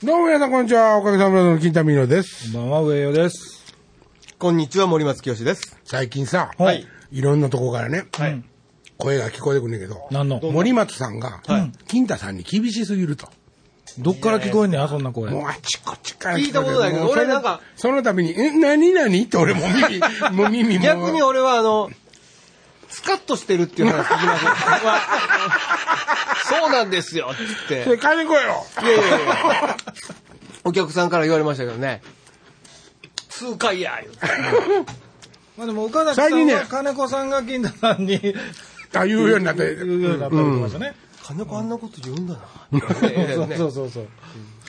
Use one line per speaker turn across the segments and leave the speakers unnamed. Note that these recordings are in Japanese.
どうも皆さんこんにちは。おかげさまでの金田美濃です。
こんばんは、上与です。
こんにちは、森松清です。
最近さ、
はい
いろんなとこからね、
はい。
声が聞こえてくるんだけど、
何の？
森松さんが、金田さんに厳しすぎると。
どっから聞こえんねん、そんな声。
もうあちこちから
聞いたことないけど
もうそれ
俺なんか
その度に、え、何何って俺もう耳、もう耳も。
逆に俺はあの、スカッとしてるっていう話聞きました。そうなんですよ、つって。
それ金子やろ。
いやいやいやお客さんから言われましたけどね。数回や、言うて
まあでも、岡崎さん
ね
は金子さんが金田さんに
あ、言うようになって。
言うようになったりとかしてね。
金子あんなこと言うんだな。
そうそうそうそう。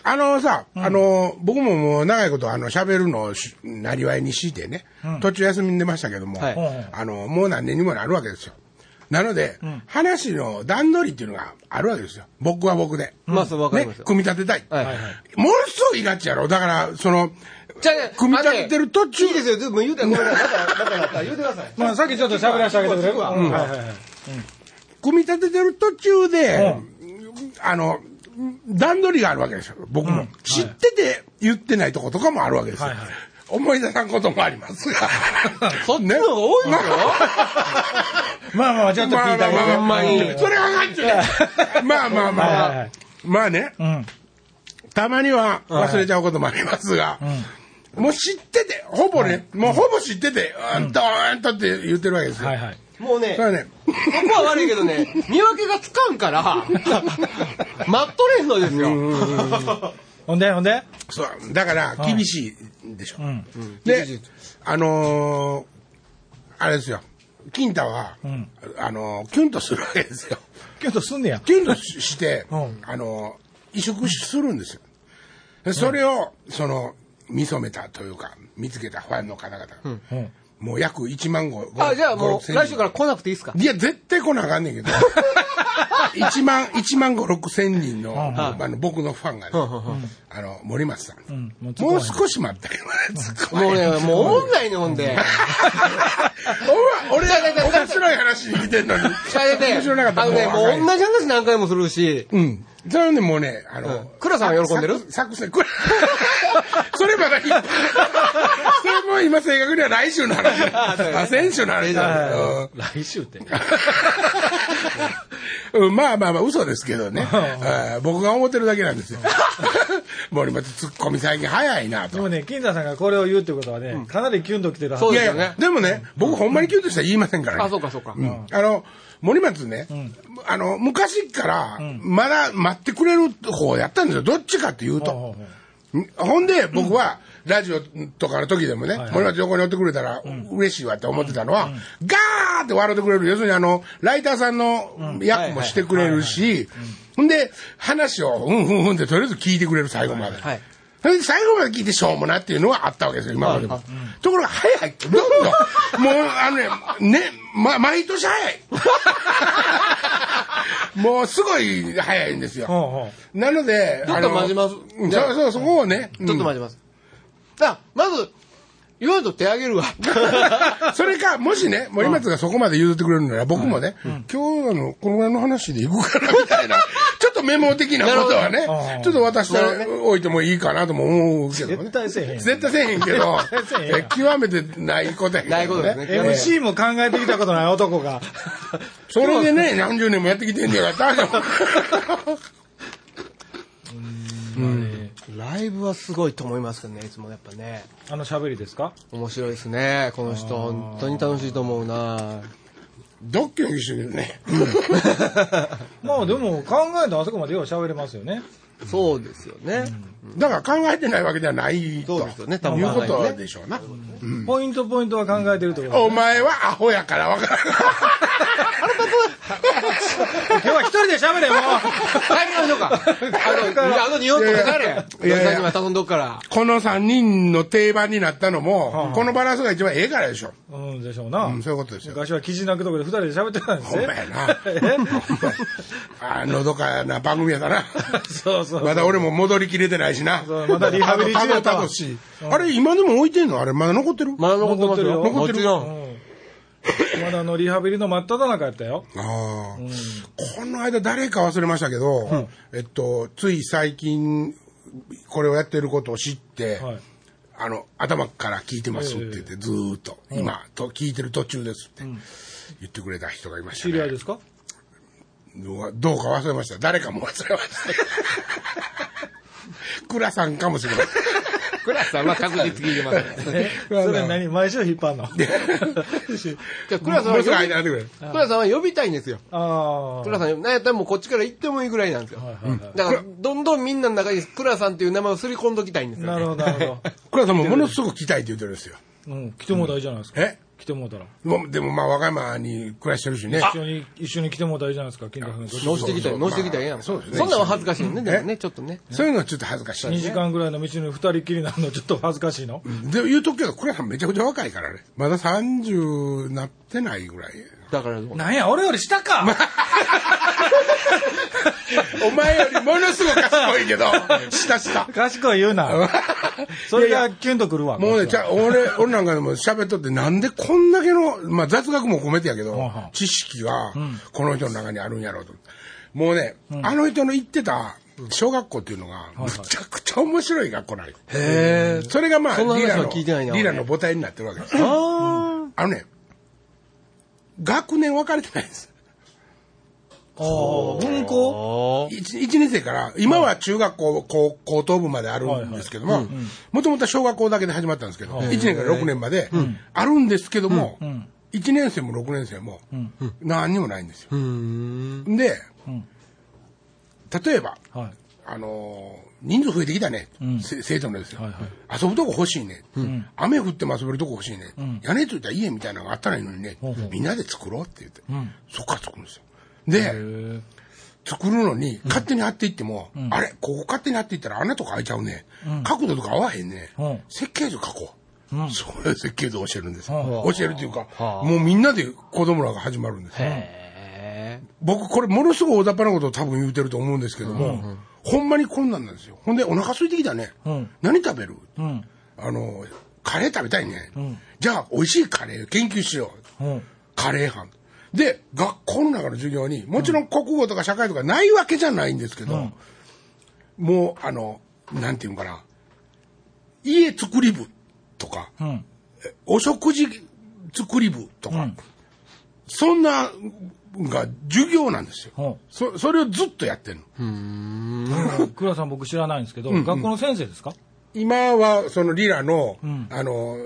あのさ、あの、僕ももう長いことあの喋るのをしなりわいにしてね、途中休みに出ましたけども、
はい
あの、もう何年にもなるわけですよ。なので、話の段取りっていうのがあるわけですよ。僕は僕で。
まあ、そうわかり
ね
ます、よ。
組み立てたい。
はい。
ものすごいガチやろ。だから、その、組み立ててる途中
いいですよ、でも言うて、ごめんなさい。言うてください。
まあ、さっきちょっと喋らせてあげてくれる？
うん
うんはいはいはい。
組み立ててる途中で、あの、段取りがあるわけですよ。僕も。知ってて言ってないとことかもあるわけですよ。思い出さんこともありますが。
そっちの方が多いですよ。
まあまあ、ちょっと聞いてあげて。
まあまあそれはガチねまあまあまあまあ。まあね、
うん。
たまには忘れちゃうこともありますが、もう知ってて、ほぼね、もうほぼ知ってて、うんと、うんとって言ってるわけですよ。
はいはい。
もうね
それ、はね、
ここは悪いけどね、見分けがつかんから、待っとれんのですよ。
ほんで、ほんで？
そう、だから厳しいでしょ。
ん。
で、あのーあれですよ、金太は、
ん。
あのーキュンとするわけですよ。
キュンとすんねや。
キュンとしして、
うん。
あのー移植するんですよ。でそれを、その、見初めたというか、見つけたファンの方々、
うん。
もう約1万5、
あ、じゃあも
5
う、来週から来なくていいですか？
いや、絶対来なあかんねんけど、1万、1万5、6千人の、あの、僕のファンがね、あの、森松さん。
んもう
少し待ってよ。
もうね、もうおもんないね、ほんで。
俺、面白い話に来てんのに。面白なかった
あのね、もう同じ話何回もするし、
うん。それでもうね、あの、
うん倉さんは喜んでる？
作作戦、これ、それまだ。それもう今正確には来週の話だ。あ、先週の話だ。うん
来週って。
うん、まあまあまあ、嘘ですけどね。僕が思ってるだけなんですよ。森松ツッコミ最近早いなと。
でもね、金田さんがこれを言うってことはね、かなりキュンときてるはず。
そうですよね。
いやいや、でもね、僕ほんまにキュンとしたら言いませんからね。
あ、そうかそうか。
うん。あの、森松ね、あの、昔から、まだ待ってくれる方やったんですよ。どっちかっていうと。
ほうほうほう。
ほんで、僕は、ラジオとかの時でもね、
はい
森松横におってくれたら、嬉しいわって思ってたのは、ガーって笑ってくれる。要するにあの、ライターさんの役もしてくれるし、ほんで、話を、うんうんうんってとりあえず聞いてくれる、最後まで。
はい。
それで最後まで聞いてしょうもなっていうのはあったわけですよ、今までも。ところが早い。どんどん。もう、あのね、ね、ま、毎年早い。もうすごい早いんですよ。
ほうほ
なので、
ちょっと待ちます
そう、そこをね。
ちょっと待ちます。あ、まず、言わんと手あげるわ。
う んそれか、もしね、森松がそこまで譲ってくれるなら、僕もね、今日あの、このぐらいの話でいくから、みたいな、ちょっとメモ的なことはねちょっと渡しておいてもいいかなとも思うけどね。
絶対せえへん
絶対せえへんけど極めてないことやけど
ないことですね
う。MC も考えてきたことない男が。
それでね、何十年もやってきてんねやから、大丈夫。
ライブはすごいと思いますけどね、いつもやっぱね。
あの喋りですか？
面白いですね、この人。本当に楽しいと思うな
ドッキリしてるね。
まあでも考えたらあそこまでよう喋れますよね。
そうですよね。
だから考えてないわけではないと。
そうですよね多分
いうことでしょうな。
ポイントポイントは考えてると
お前はアホやからわからん。
今日は一人で喋れもう
帰りましょうか。あの、あの日本とか帰れ。
いやいや
頼んどくから。
この3人の定番になったのも、このバランスが一番ええからでしょ。
うんでしょうな、
うん、そういうことですよ。
昔は記事泣くとこで二人で喋ってたんですね
ほんまやな。あのどかな番組やだな。
そうそう
まだ俺も戻りきれてないしな。
そうまだリハビリ中やったわ
あの楽しいあれ、今でも置いてんの？あれ、まだ残ってる？
まだ残ってますよ。
残
ってる？
もちろ。
うんんまだあのリハビリの真っ只中やったよ
ああ、この間誰か忘れましたけど、えっと、つい最近これをやってることを知って、
はい。
あの、頭から聞いてますって言って、ずーっと、今、と聞いてる途中ですって言ってくれた人がいましたね。
知り合いですか
どうか忘れました。誰かも忘れました。倉さんかもしれません。
クラスさんは確実聞いてます。
えそれ何毎週引っ張んの？
じゃあ、クラスさんは呼び、
間になってくれ。
クラスさんは呼びたいんですよ。
ああ。
クラさん、なんやったらもうこっちから行ってもいいぐらいなんですよ。
はいはいはい
だから、どんどんみんなの中にクラさんっていう名前をすり込んどきたいんですよ。
なるほど、なるほ
倉さんもものすごく来たいって言ってるんですよ。
ど。うん。来てもうたらいいじゃないですか。
え？
来てもうたら。
でもまあ、和歌山に暮らしてるしね。
一緒に、一緒に来てもうたらいいじゃないですか、金田さん。
乗してきたい、乗してきたらええやん。
そうですね
そんなんは恥ずかしいよね、でも
え？
ね、ちょっとね。
そういうのはちょっと恥ずかしい。
2時間ぐらいの道に二人きりなのちょっと恥ずかしいの
で言うとくけど、倉さんめちゃくちゃ若いからね。まだ30なってないぐらい。
だから
なんや、俺より下か。
お前よりものすごく賢いけど、下下。
賢い言うな。それがキュンとくるわ。
もうね、じゃあ俺、俺なんかでも喋っとって、なんでこんだけの、まあ雑学も込めてやけど知識が、この人の中にあるんやろうと。もうね、あの人の行ってた小学校っていうのが、むちゃくちゃ面白い学校なんよ
へ
それがまあ、リーラの、リーラの母体になってるわけです。
あ
あのね、学年分かれてないんです。
ああ、文校？
あ。
一一年生から、今は中学校、高高等部まであるんですけども、もともとは小学校だけで始まったんですけど、1年から6年まであるんですけども、1年生も6年生も何にもないんですよ。で、例えば、
はい。
あのー人数増えてきたね、せ生徒のですよ、
はいは
遊ぶとこ欲しいね、雨降っても遊べるとこ欲しいね、屋根ついた家みたいなのがあったらいいのにね、みんなで作ろうって言って、そっから作るんですよ。で、
へ
作るのに、勝手に貼っていっても、あれ、ここ勝手に貼っていったら穴とか開いちゃうね。角度とか合わへんね。
うん。
設計図書こう。そういう設計図を教えるんです教えるというか、もうみんなで子供らが始まるんです僕、これものすごい大雑把なことを多分言うてると思うんですけども、ほんまにこんなんなんですよ。ほんで、お腹空いてきたね。
ん
何食べる？
え。うん。
あの、カレー食べたいね。じゃあ、美味しいカレー研究しよう。
うん。
カレー班。で、学校の中の授業に、もちろん国語とか社会とかないわけじゃないんですけど、もう、あの、なんていうのかな、家作り部とか、
うん。
お食事作り部とか、そんなが授業なんですよ。
うん
そそれをずっとやってるの。
倉さん僕知らないんですけど、学校の先生ですか？
今は、そのリラの、
ん
あの、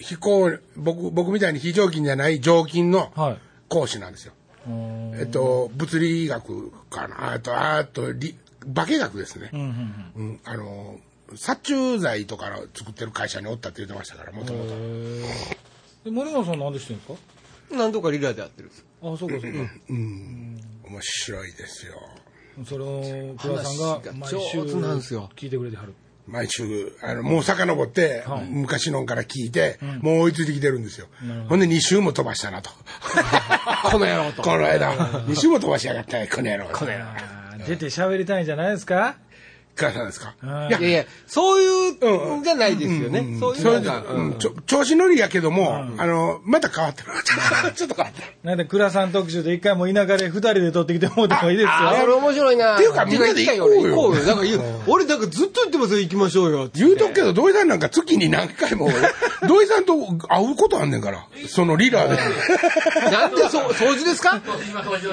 飛行、僕、僕みたいに非常勤じゃない常勤の
はい。
講師なんですよ。
うん
えっと、物理学かな。あと、あと、理化学ですね。
うんうん
うん、あの、殺虫剤とかの作ってる会社におったって言ってましたから、もともと。
森野さんなんで知ってるんですか？
ーなんとかリラでやってるんです。
あ、そうかそうか。
面白いですよ。
それを倉さんが毎週聞いてくれてはる。
毎週、あの、もう遡って、
はい
昔のから聞いて、もう追いついてきてるんですよ。ほんで2週も飛ばしたなと。
この野郎と。
この間、2週も飛ばしやがったね、この野郎。この野郎。
出て喋りたいんじゃないですか？
倉さんですか？
うん
いや
いやそういうんじゃないですよね。そういう
それで、
なんか、
うんちょ調子乗りやけども、あの、また変わってる。ちょっと変わってる。
なんで倉さん特集で一回も田舎で二人で撮ってきてもらってもいいです
あ、それ
よ。
面白いな。
っていうかみんなで行こうよ
行こうよ。だから言う、俺だからずっと言ってますよ、行きましょうよ。
言うとくけど、土井さんなんか月に何回も、土井さんと会うことあんねんから。そのリーダーで。
なんで、そう、掃除ですか？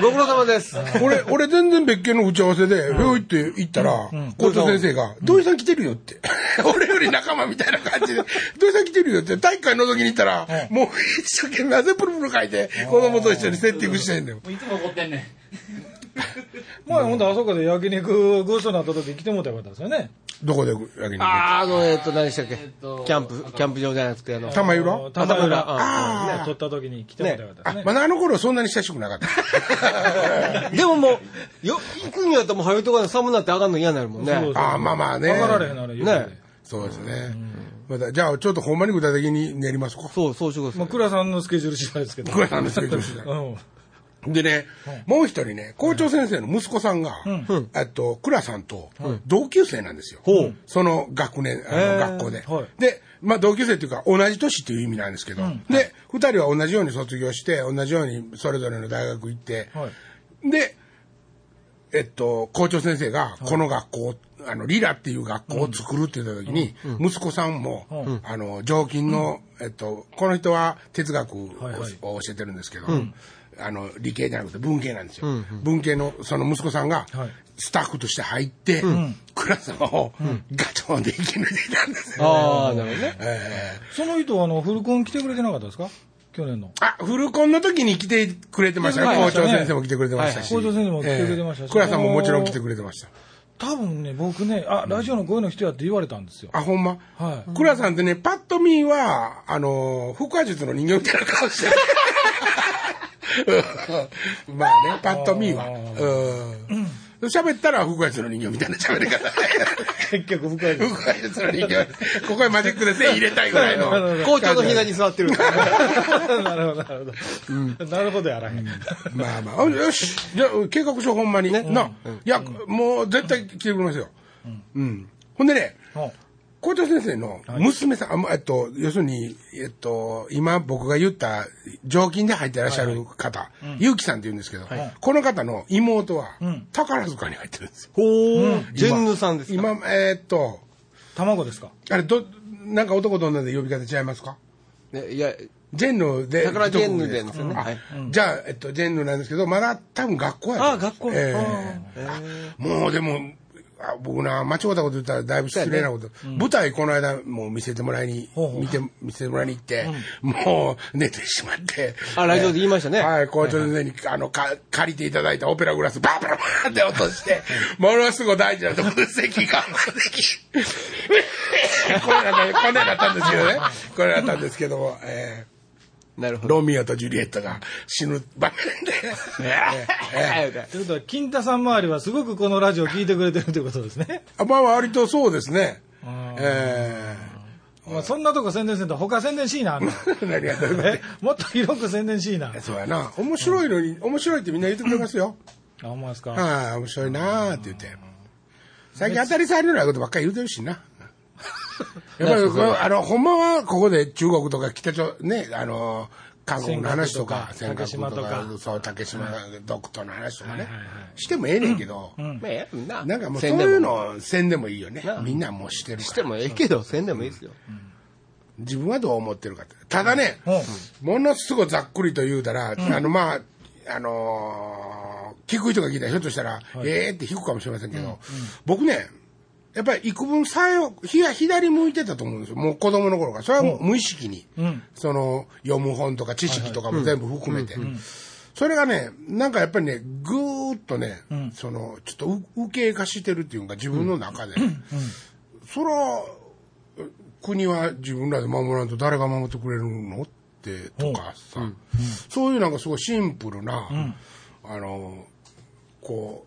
ご苦労様です。
俺、俺全然別件の打ち合わせで、ひょいって行ったら、校長先生が、土井さん来てるよって。俺より仲間みたいな感じで、土井さん来てるよって、体育館覗きに行ったら、もう一生懸命汗プルプル書いて、子供と一緒にセッティングしてんねん。
いつも怒ってんねん。
前ほんとあそこで焼肉ごちそうになった時来てもらったらよかったですよね。
どこで焼肉
あー、あの、えっと、何でしたっけ？
と
キャンプ、キャンプ場じゃなくて、あの、
玉浦？
あの玉浦。
あ
ね撮った時に来てもらったらよかった
あ
ですね。
まだあの頃そんなに親しくなかった。
でももう、よ、行くんやったらもう早いとこで寒なって上がんの嫌になるもんね。
ああ、まあまあね。
分かられへんなら言うて
ね
そうですね。また、じゃあ、ちょっとほんまに具体的に練りますか？
そう、そうしてくだ。
まあ倉さんのスケジュール次第ですけど。
倉さんのスケジュール次第
うん。
でね、もう一人ね、校長先生の息子さんが、えっと、倉さんと同級生なんですよ。その学年、あの学校で。
はい。
で、まあ同級生っていうか同じ年っていう意味なんですけど、で、二人は同じように卒業して、同じようにそれぞれの大学行って、
はい。
で、えっと、校長先生が、この学校、あの、リラっていう学校を作るって言った時に、息子さんも、あの、常勤の、えっと、この人は哲学を,、教えてるんですけど、あの、理系じゃなくて文系なんですよ。文系の、その息子さんが
はい、
スタッフとして入って、クラスをガチョンで生き抜いていたんですよ。
ああ、なるほどね。
え
その人、あの、フルコン来てくれてなかったですか？去年の。
ーあ、フルコンの時に来てくれてましたね。校長先生も来てくれてましたし。
校長先生も来てくれてましたし
えー倉さんももちろん来てくれてました。
多分ね、僕ね、あ、ラジオの声の人やって言われたんですよ。
あ、ほんま？
はい。
倉さんってね、パッと見は、あの、腹話術の人形みたいな顔してる。うんまあね、パッと見は。うん。喋ったら腹話術の人形みたいな喋り方。
結局深いです。
腹話術の人形。ここへマジックで線入れたいぐらいの。
校長の膝に座ってる。
なるほど、なるほど。なるほどやらへん。
まあまあ、あよし。じゃあ、計画書ほんまに。な。いや、もう絶対来てくれますよ。うん。ほんでね、
ほ
校長先生の娘さん、あまえっと、要するに、えっと、今僕が言った常勤で入ってらっしゃる方、ゆうきさんって言うんですけど、この方の妹は宝塚に入ってるんですよ。
ほー。ジェンヌさんですか？
今、えーっと、
卵ですか？
あれ、ど、なんか男と女で呼び方違いますか？
ねいや、
ジェンヌで。
宝ジェンヌでですよね。
あ
はい。
じゃあ、えっと、ジェンヌなんですけど、まだ多分学校やと
ああ、学校
ええ。
あ
もうでも、あ僕な、間違ったこと言ったらだいぶ失礼なこと。舞台この間もう見せてもらいに、
ほうほう
見て、見せてもらいに行って、もう寝てしまって。
あラジオで言いましたね
はい、校長先生に、あの、か、借りていただいたオペラグラス、バーバラバーって落として、ものすごい大事なところで席が、席。これだった、これだったんですけどね。これだったんですけども、えー
なるほど。
ロミオとジュリエットが死ぬ場面で、え ー
ということは、金太さん周りはすごくこのラジオ聞いてくれてるということですね。
あまあ割とそうですね。
あ
え
まあ、そんなとこ宣伝せんと他宣伝しいな。
ー、何がどういうこと？
えもっと広く宣伝しいな。
そうやな。面白いのに、面白いってみんな言ってくれますよ。
あ、ほんまですか。
はい、面白いなーって言って。最近当たり障りのないことばっかり言うてるしな。やっぱりあの、ほんまはここで中国とか北朝、ね、あの、韓国の話とか、
尖閣とか
とか
竹島とか。
そう、竹島独島の話とかね。
はいはいは、
してもええねんけど、
まあ、ええな。
なんかもうそういうのせんでもいいよね。
な。
みんなもうしてる
して
から。
もええけど、せんでもいいですよ。
自分はどう思ってるかって。ただね、
うん。
ものすごいざっくりと言うたら、あの、まあ、あのー聞く人が聞いたら、ひょっとしたら、ええって引くかもしれませんけど、僕ね、やっぱり幾分さえを、左向いてたと思うんですよ。もう子供の頃から。それはもう無意識に、
うん。
その、読む本とか知識とかも全部含めて。それがね、なんかやっぱりね、ぐーっとね、その、ちょっとう右傾化してるっていうか、自分の中で。そら、国は自分らで守らんと誰が守ってくれるのって、とかさ、そういうなんかすごいシンプルな、あの、こう、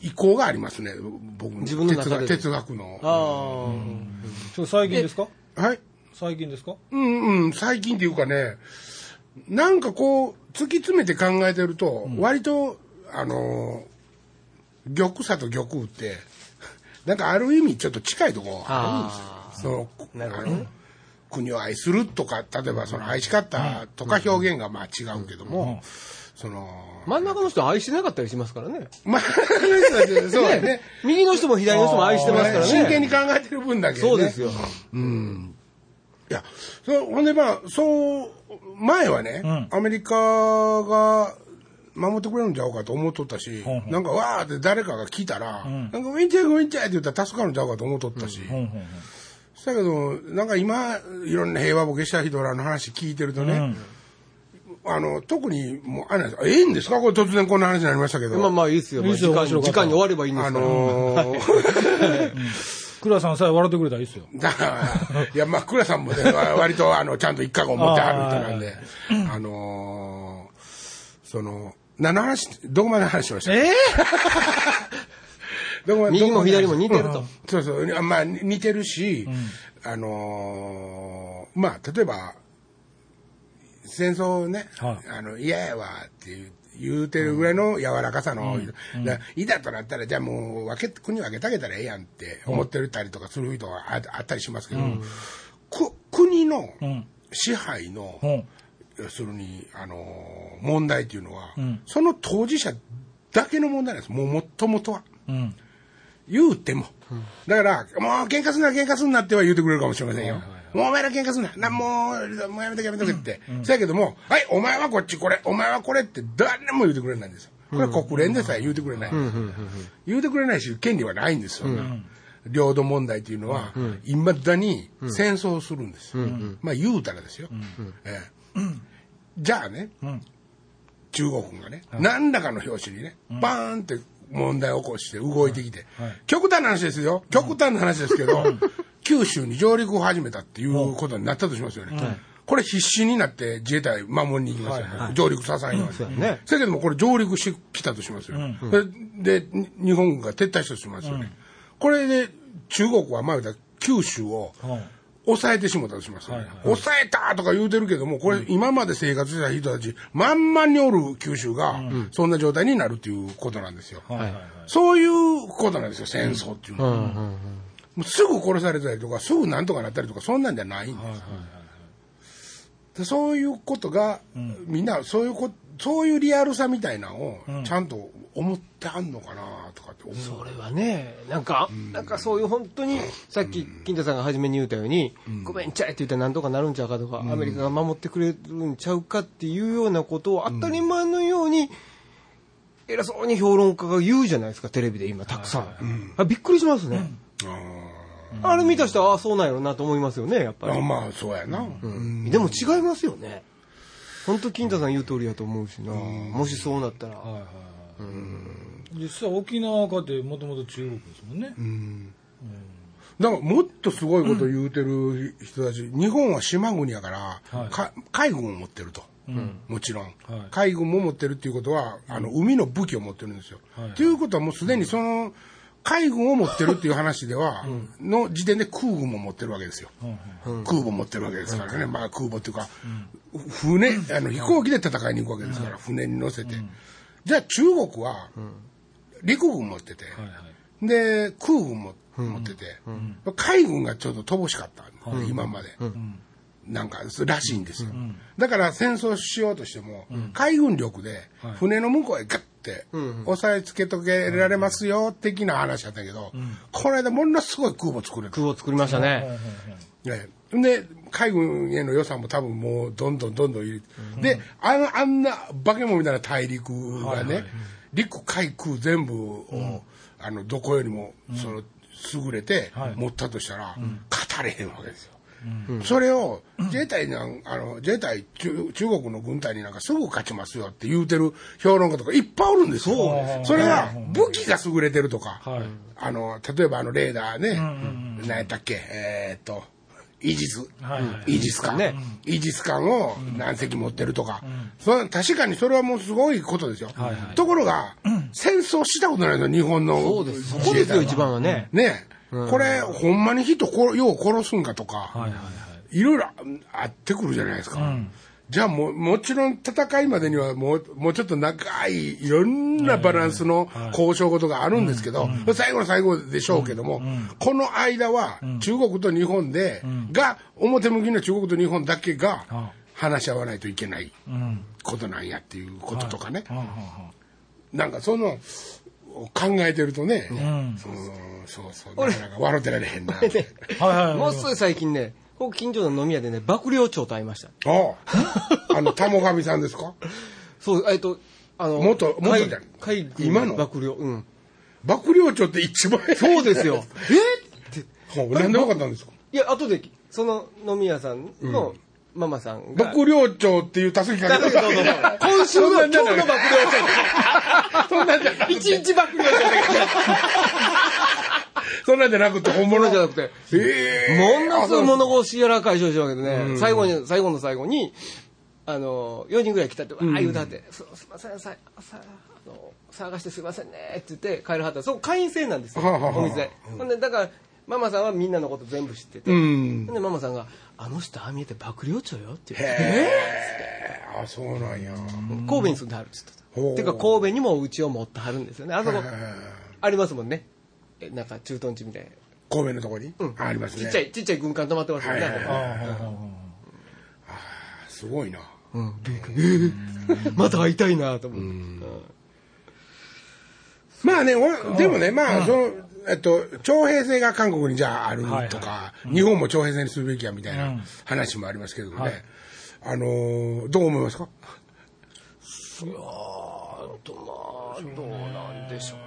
意向がありますね、僕の
自分の中で。
哲学の。
あ
それ最近ですか？
はい。
最近ですか？
うんうん、最近っていうかね、なんかこう、突き詰めて考えてると、割と、あの、玉座と玉雨って、なんかある意味ちょっと近いところあるんですよ。その、あの国を愛するとか、例えばその愛し方とか表現がまあ違うけども、その、
あ。真ん中の人は愛してなかったりしますからね。
まあ、そうだね。
右の人も左の人も愛してますからね。
真剣に考えてる分だけ、ね、
そうですよ。
いや、そうほんでまあ、そう、前はね、アメリカが守ってくれるんちゃうかと思っとったし、
ほんほん
なんかわーって誰かが来たら、なんかウィンチャーウィンチャーって言ったら助かるんちゃうかと思っとったし、
うんうんうん
だけど、なんか今、いろんな平和ボケした人らの話聞いてるとね、あの、特に、もう、あれなんですええんですか？これ突然こんな話になりましたけど。
まあまあいいですよ。まあ
いいですよ。
時間時間に終わればいいんです
あ
から。
のー。
倉さんさえ笑ってくれたらいいですよ。
だから、いや、まあ、倉さんもね、割と、あの、ちゃんと一回を持ってはる人なんで、あのーその、何の話、どこまで話しました。
え
どこまで
右も左も似てると。
そうそう、あまあ、に似てるし、あのーまあ、例えば、戦争ね、
はい。
あの、嫌やわっていう言うてるぐらいの柔らかさの、だいざとなったら、じゃあもう分け、国分けてあげたらええやんって思ってたりとかする人がああったりしますけど、く国の
ん。
支配の、
うん。
要するに、あのー問題っていうのは、
ん。
その当事者だけの問題なんです。もうもともとは。
うん。
言うても。だから、もう喧嘩すんな、喧嘩すんなっては言うてくれるかもしれませんよ。もうお前ら喧嘩すんな。な、もう、もうやめとけやめとけって。そやけども、はい、お前はこっちこれ、お前はこれって誰も言うてくれないんですよ。これは国連でさえ言うてくれない。言うてくれないし、権利はないんですよ。領土問題っていうのは、いまだに戦争をするんですよ。まあ言うたらですよ。ええ。じゃあね、中国がね、何らかの表紙にね、バーンって問題を起こして動いてきて、極端な話ですよ、極端な話ですけど、九州に上陸を始めたっていうことになったとしますよね。これ必死になって自衛隊守りに行きますよね。上陸させないよう
ね
せやけどもこれ上陸してきたとしますよ。で、でに日本軍が撤退したとしますよね。これで中国はまあ言うたら九州を
はい
抑えてしもたとしますよね。
はいはい
抑えたとか言うてるけども、これ今まで生活してた人たち、満々におる九州が、そんな状態になるっていうことなんですよ。
はいはいはい。
そういうことなんですよ、戦争っていうのは。もうすぐ殺されたりとか、すぐなんとかなったりとか、そんなんじゃないんです。でそういうことが、みんなそういうこそういうリアルさみたいなのをちゃんと思ってはんのかなとかって思う。
それはね、なんか、なんかそういう本当に、さっき金田さんが初めに言ったように、ごめんちゃいって言ったらなんとかなるんちゃうかとか、アメリカが守ってくれるんちゃうかっていうようなことを当たり前のように、偉そうに評論家が言うじゃないですか、テレビで今たくさん。あびっくりしますね。あれ見た人は、ああ、そうなんやろなと思いますよね、やっぱり。
あまあそうやな。
うんでも違いますよね。本当金田さん言う通りやと思うしな。もしそうなったら。
はいはいはい。実際沖縄かってもともと中国ですもんね。
だからもっとすごいこと言うてる人たち、日本は島国やから、
はい
か海軍を持ってると。もちろん、
はい
海軍も持ってるっていうことは、あの海の武器を持ってるんですよ。
はい
ということはもうすでにその海軍を持ってるっていう話では、の時点で空軍も持ってるわけですよ。空母持ってるわけですからね、まあ空母っていうか、船あの飛行機で戦いに行くわけですから、船に乗せて、じゃあ中国は陸軍持ってて。で空軍も持ってて、海軍がちょっと乏しかった、今まで、なんからしいんですよ、だから戦争しようとしても、海軍力で船の向こうへガッて押さえつけとけられますよ的な話だったけど、この間ものすごい空母作れた。
空を作りましたね。
ね。で、海軍への予算も多分もうどんどんどんどん入れて、で、あんな化け物みたいな大陸がね、陸海空全部を、あの、どこよりも、その、優れて
はい。
持ったとしたら、語れへんわけですよ。それを自衛隊なんあの自衛隊中中国の軍隊になんかすぐ勝ちますよって言うてる評論家とかいっぱいおるんですよ。それは武器が優れてるとか、
はい。
あの例えばあのレーダーね、何やったっけえーっとイージス、イージス艦、
ね。
イージス艦を何隻持ってるとか、それは確かにそれはもうすごいことですよ。ところが、戦争したことないの日本の
そうです。ですよ、一番はね。
ねこれ、ほんまに人こよう殺すんかとか、
はいはいはい。
いろいろあってくるじゃないですか。じゃあもう、もちろん戦いまでにはもう、もうちょっと長い、いろんなバランスの交渉事があるんですけど、最後の最後でしょうけども、この間は中国と日本で、が、表向きの中国と日本だけが話し合わないといけない
うん。
ことなんやっていうこととかね。なんかその、考えてるとね、
うん。
そうそうそう、なかなか笑ってられへんな。
はいはい。
もうすぐ最近ね、僕近所の飲み屋でね、幕僚長と会いました。
ああ、あの、玉神さんですか？
そう、えっと、あの、
元元
海
じゃん今の？
幕僚。うん。
幕僚長って一番
そうですよ。えって。
ほうなんでわかったんですか？
いや、後で、その飲み屋さんのママさんが。
幕僚長っていうたすきかけ
そうそうそう。今週の今日の幕僚長。
そんなんじゃなく
一日幕僚長だ
そんなんじゃなくて。本物
けじゃなくて。
ええ
ものすごい物腰柔らかい少女だけどね、最後に、最後の最後に、あの、4人ぐらい来たって、わー言うたって、すすいません、さ、さ、あの、探してすいませんね、って言って帰るはった。そこ会員制なんですよ、
はあ
お店。ほんで、だから、ママさんはみんなのこと全部知ってて、
うん
で、ママさんが、あの人、ああ見えて幕僚長よって。言って、
へえあそうなんや。
神戸に住んではるって言
ほう
ってた。ていうか、神戸にもうちを持ってはるんですよね。あそこ、ありますもんね。えなんか駐屯地みたいな。
神戸のとこに？
うん。
ありますね。
ちっちゃい、ちっちゃい軍艦止まってますよね。
はいはい
ああはあは
すごいな。
うん、また会いたいなと思って。
まあね、おでもね、まあ、その、えっと、徴兵制が韓国にじゃあある
はいはい。
とか、日本も徴兵制にするべきやみたいな話もありますけどね。
はい。
あのーどう思いますか？
いやーとまあどうなんでしょう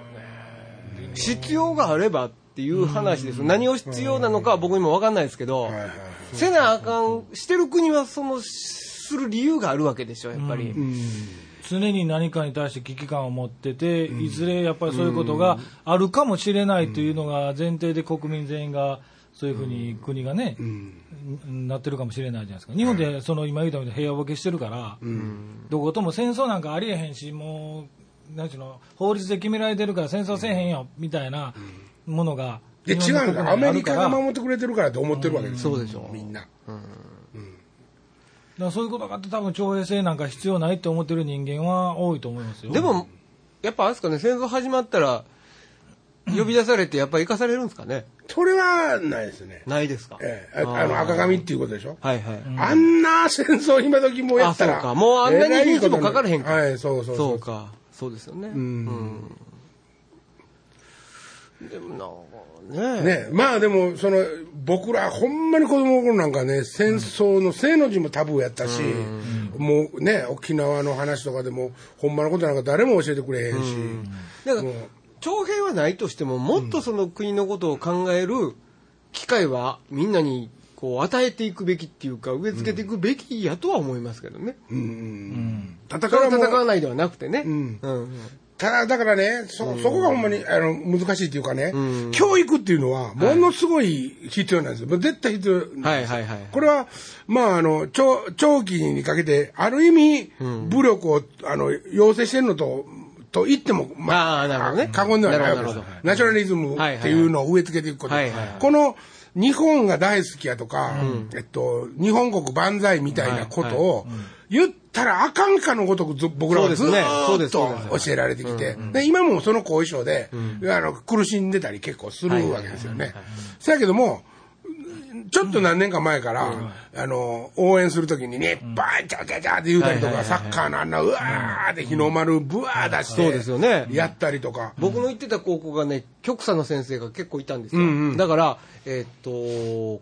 ね。必要があればっていう話です、何を必要なのかは僕にも分かんないですけど、
はいはい
せなあかんしてる国はそのする理由があるわけでしょやっぱり、
常に何かに対して危機感を持ってて、いずれやっぱりそういうことがあるかもしれないというのが前提で国民全員がそういうふうに国がね、なってるかもしれないじゃないですか。日本でその今言ったみたいに平和ボケしてるから、どことも戦争なんかありえへんし、もう、なんちゅうの、法律で決められてるから戦争せえへんよ、みたいなものが。
で、違うんだ。アメリカが守ってくれてるからと思ってるわけですよ。
そうでしょ
みんな。
だからそういうことがあって多分徴兵制なんか必要ないって思ってる人間は多いと思いますよ。
でもやっぱあれですかね戦争始まったら呼び出されてやっぱり行かされるんですかね？
それはないですね。
ないですか？
ええ、ああの、赤髪っていうことでしょ？
はいはい、
あんな戦争今時もやったら。
あそうか。もうあんなに日にちもかかれへんか。
はい、そうそう
そうか。そうですよね。うん、でもなね
ね、まあでも、その、僕ら、ほんまに子供の頃なんかね、戦争の正の字もタブーやったし、もうね、沖縄の話とかでも、ほんまのことなんか誰も教えてくれへんし、
だから徴兵はないとしてももっとその国のことを考える機会はみんなにこう与えていくべきっていうか植え付けていくべきやとは思いますけどね、
戦
戦わ戦わないではなくてね、
ん
うん。うん
ただ、だからね、そ、そこがほんまに、あの、難しいっていうかね、教育っていうのは、ものすごい必要なんですよ。絶対必要なんですよ。
はいはいはい
これは、まあ、あの、長、長期にかけて、ある意味、武力を、あの、要請してるのと、と言っても、
あーなるほどね
過言ではないわけです
なるほど。
ナショナリズムっていうのを植え付けていくこと。
はいはいはい
この、日本が大好きやとか、えっと、日本国万歳みたいなことを、言ったらあかんかのごとくず僕らはずっと教えられてきて、で今もその後遺症で、あの苦しんでたり結構するわけですよね。そやけども、ちょっと何年か前から、あの、応援するときにね、バーンチャチャチャって言うたりとか、サッカーのあんな、うわーって日の丸ブワー出して、
そうですよね。
やったりとか。
僕の行ってた高校がね局舎の先生が結構いたんですよ、だから、えっと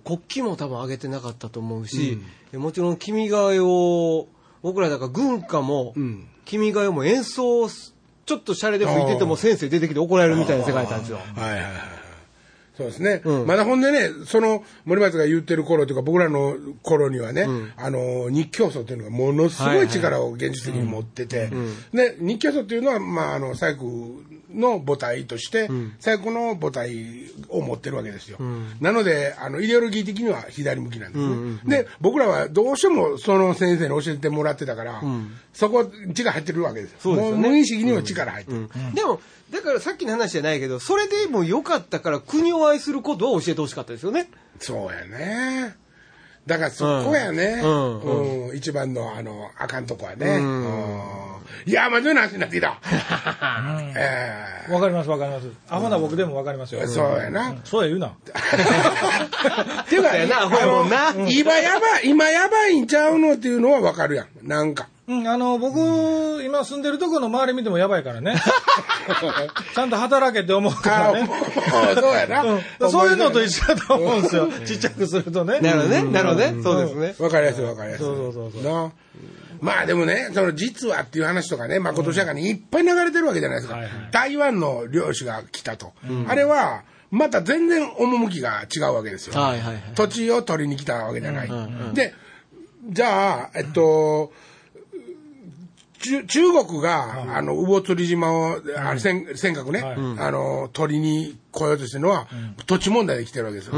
国旗も多分上げてなかったと思うし、もちろん「君が代」を僕らだから軍歌も
ん「
君が代」も演奏すちょっとシャレで吹いてても先生出てきて怒られるみたいな世界だったんですよ。
はいはいはい。そうですね。
うん。
まだほんでね、その森松が言ってる頃というか、僕らの頃にはね、あの、日教組というのがものすごい力を現実的に持ってて、で、日教組というのは、まあ、あの、細工の母体として、細工の母体を持ってるわけですよ。なので、あの、イデオロギー的には左向きなんですね。で、僕らはどうしてもその先生に教えてもらってたから、そこ、力入ってるわけですよ。
そうですよね。
もう無意識には力入ってる。
でもだからさっきの話じゃないけどそれでもよかったから国を愛することを教えてほしかったですよね
そうやね。だからそこやね。
うん
うん一番の、あの、あかんとこはね。うんいや、真面目な話になってきた。え
わかりますわかります。アホな僕でもわかりますよ。
えそうやな。
そうや言うな。
っていうか、
やなアホやもんな
あの今やばい、今やばいんちゃうのっていうのはわかるやん。なんか。
うん、あの、僕、今住んでるところの周り見てもやばいからね。ちゃんと働けって思うか
あ
らね。
そうやな。
うんそういうのと一緒だと思うんですよ。ちっちゃくするとね。
なるほどねなるほどねそうですね
わかりやすいわかりやすい。
そうそうそうそう
なまあでもね、その実はっていう話とかね、まことしやかにいっぱい流れてるわけじゃないですか。
はいはい
台湾の漁師が来たと。あれは、また全然趣が違うわけですよ。
はいはいはい
土地を取りに来たわけじゃない。で、じゃあ、えっと、中中国が、あの、魚釣島を、あれ、尖尖閣ね、
はい。
あの、取りに来ようとしてるのは、土地問題で来てるわけですよ。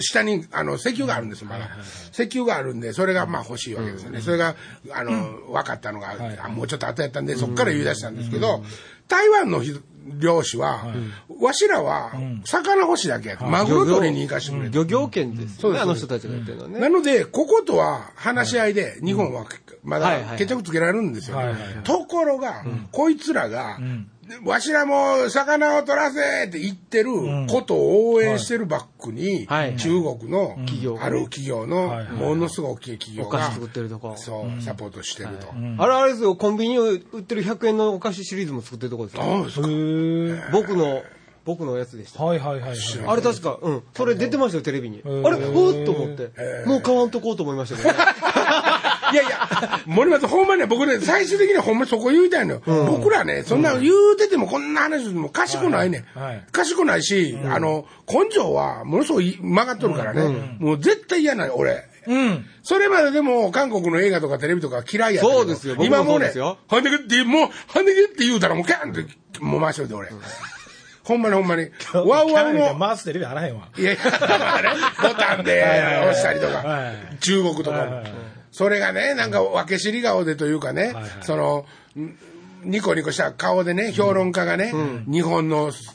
下に、あの、石油があるんですよ、まだ。石油があるんで、それが、まあ欲しいわけですよね。それが、あの、分かったのが、あもうちょっと後やったんで、そこから言い出したんですけど、台湾の人漁師は、わしらは、魚欲しいだけやとマグロ取りに行かしてくれと。
漁業権です
そうです。
よねあの人たちが言ってるのはね。
なので、こことは話し合いで、日本はまだ決着つけられるんですよ。ところが、こいつらが、わしらも魚を取らせって言ってることを応援してるバックに中国のある企業のものすごい大きい企業が
お菓子、作ってるとこ。
そう、サポートしてると。
あれあれですよコンビニに売ってる100円のお菓子シリーズも作ってるとこですよ
ああそうか。
僕の僕のやつでした。
はいはいはいはい。
あれ確か、うん。それ出てましたよ、テレビに。あ
ー。
れおーっと思って。もう買わんとこうと思いましたけどね。
いやいや、森松、ほんまね、僕ね、最終的にはほんまそこ言いたいのよ。僕らね、そんな言うててもこんな話しても賢ないねん。
はいはい
賢ないし、あの、根性はものすごい曲がっとるからね。もう絶対嫌なの、俺。
うん。
それまででも、韓国の映画とかテレビとか嫌いやったけど
そうですよ僕も
今もね
そうですよ、
ハンデゲって、もう、ハンデゲって言うたらもうキャンって、もう回しといて、俺。ほんまにほんまに。ワウワウの、
回すテレビあらへんわ。
いやいや、まあね、ボタンで押したりと
は
か
い、
中国とかも。それがね、なんか分け知り顔でというかね
はい、
その、んニコニコした顔でね、評論家がね、日本のす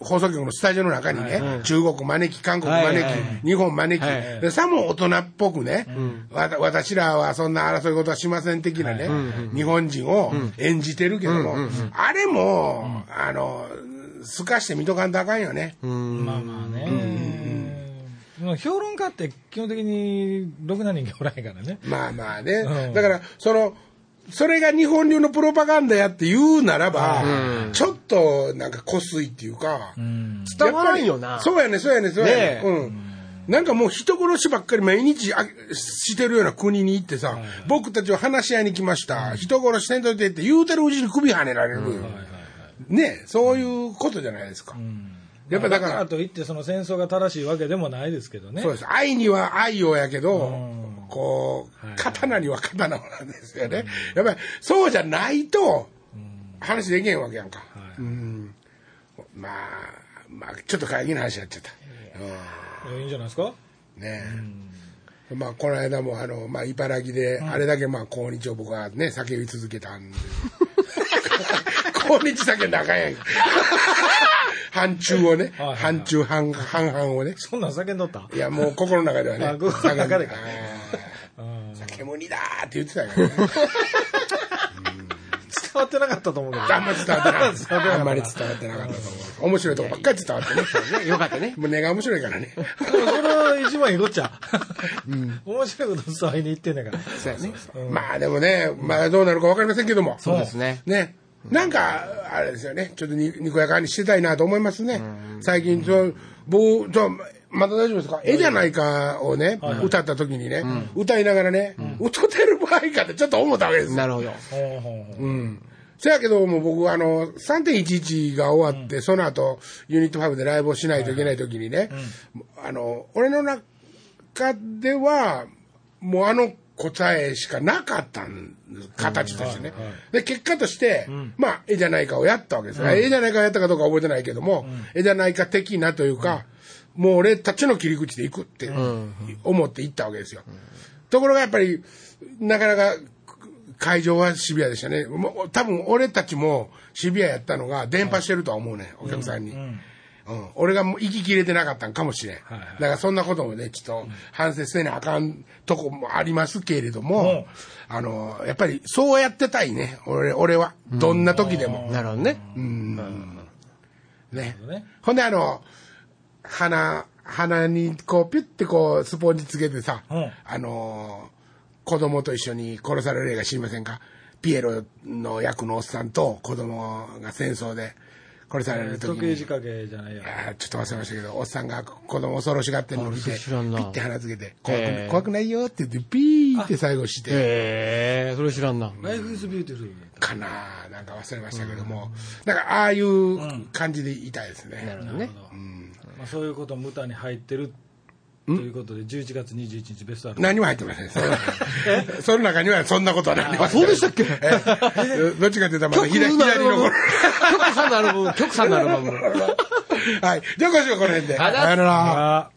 放送局のスタジオの中にね、中国招き、韓国招
はいはい
き、日本招
はい
き、でさも大人っぽくね、わた私らはそんな争い事はしません的なね、日本人を演じてるけども、あれも、あの、すかして見とかんとあかんよね。
まあまあね。もう評論家って基本的にろくな人間おらへんからね。
まあまあね。
うん
だから、その、それが日本流のプロパガンダやって言うならば、ちょっとなんかこすいっていうか、
うん。
伝わらんよな。
そうやね、そうやね、そうやね。
ねえ
うん。なんかもう人殺しばっかり毎日あしてるような国に行ってさ、僕たちは話し合いに来ました。人殺しせんといてって言うてるうちに首跳ねられるよ。ねそういうことじゃないですか。やっぱだから、
といってその戦争が正しいわけでもないですけどね。
そうです。愛には愛をやけど、
ん
こう、刀には刀をなんですよね。やっぱりそうじゃないと、話できへんわけやんか。うんまあ、まあ、ちょっと会議の話になっちゃった。
いいんじゃないですか？
うんねえ。まあ、この間も、あの、まあ、茨城で、あれだけ、まあ、抗日を僕はね、叫び続けたんで。抗日叫んだらあかんやんか。反中をね
はいはいはい、
反中半、半々をね。
そんなん叫んどった？
いや、もう心の中ではね。
あ心の中でか
酒盛りだーって言ってたからね。
伝わってなかったと思うけど。
あんまり伝わってなかっ。
た た
あんまり伝わってなかったと思う。面白いとこばっかり伝わってね。
よかったね。
もう根が面白いからね。
それは一番いいこっちゃ。面白いこと伝わりに行ってんだから。
そうやね。
まあでもね、まあどうなるかわかりませんけども。
そうですね。
ね。なんか、あれですよね。ちょっとににこやかにしてたいなと思いますね。最近、そう、僕、そうまだ大丈夫ですか？絵じゃないかをね、歌った時にね、歌いながらね、歌ってる場合かってちょっと思ったわけですよ。
なるほど。
ほう
ん。せやけどもう僕、あの、3.11が終わって、その後、ユニット5でライブをしないといけない時にね、あの、俺の中では、もうあの答えしかなかったん形としてね。で、結果として、まあ、絵じゃないかをやったわけですよ。絵じゃないかをやったかどうかは覚えてないけども、絵じゃないか的なというか、もう俺たちの切り口で行くって思って行ったわけですよ。ところがやっぱり、なかなか会場はシビアでしたね。もう多分俺たちもシビアやったのが伝播してるとは思うね、お客さんに。うん俺がもう息切れてなかったんかもしれん。だからそんなこともね、ちょっと反省せなあかんとこもありますけれども、あの、やっぱりそうやってたいね、俺俺は。どんな時でも。
なるほどね。
ね
ね。
ほんであの、鼻、鼻にこうピュッてこうスポンジつけてさ、
うん
あのー子供と一緒に殺される映画知りませんか？ピエロの役のおっさんと子供が戦争で殺される時に
時計仕。掛けじゃないや。
あーちょっと忘れましたけど、おっさんが子供恐ろしがってるのを見て、ピッて鼻つけて、怖く
へー
怖くないよって言って、ピーって最後して、
へえ、それ知らんな。
ライフイズビューティフル。
かななんか忘れましたけども、なんかああいう感じでいたいですね。
なるほどね。
まあ、そういうことも歌に入ってるということで、11月21日ベストアルバム。
何も入ってません。そのその中にはそんなことは何も
あ、そうでしたっけ？
え？どっちかというとまだ
曲
左左の頃。
曲さんのアルバム、曲さんのアルバム。
はい。じゃあ今週はこの辺で。さよなら。
あ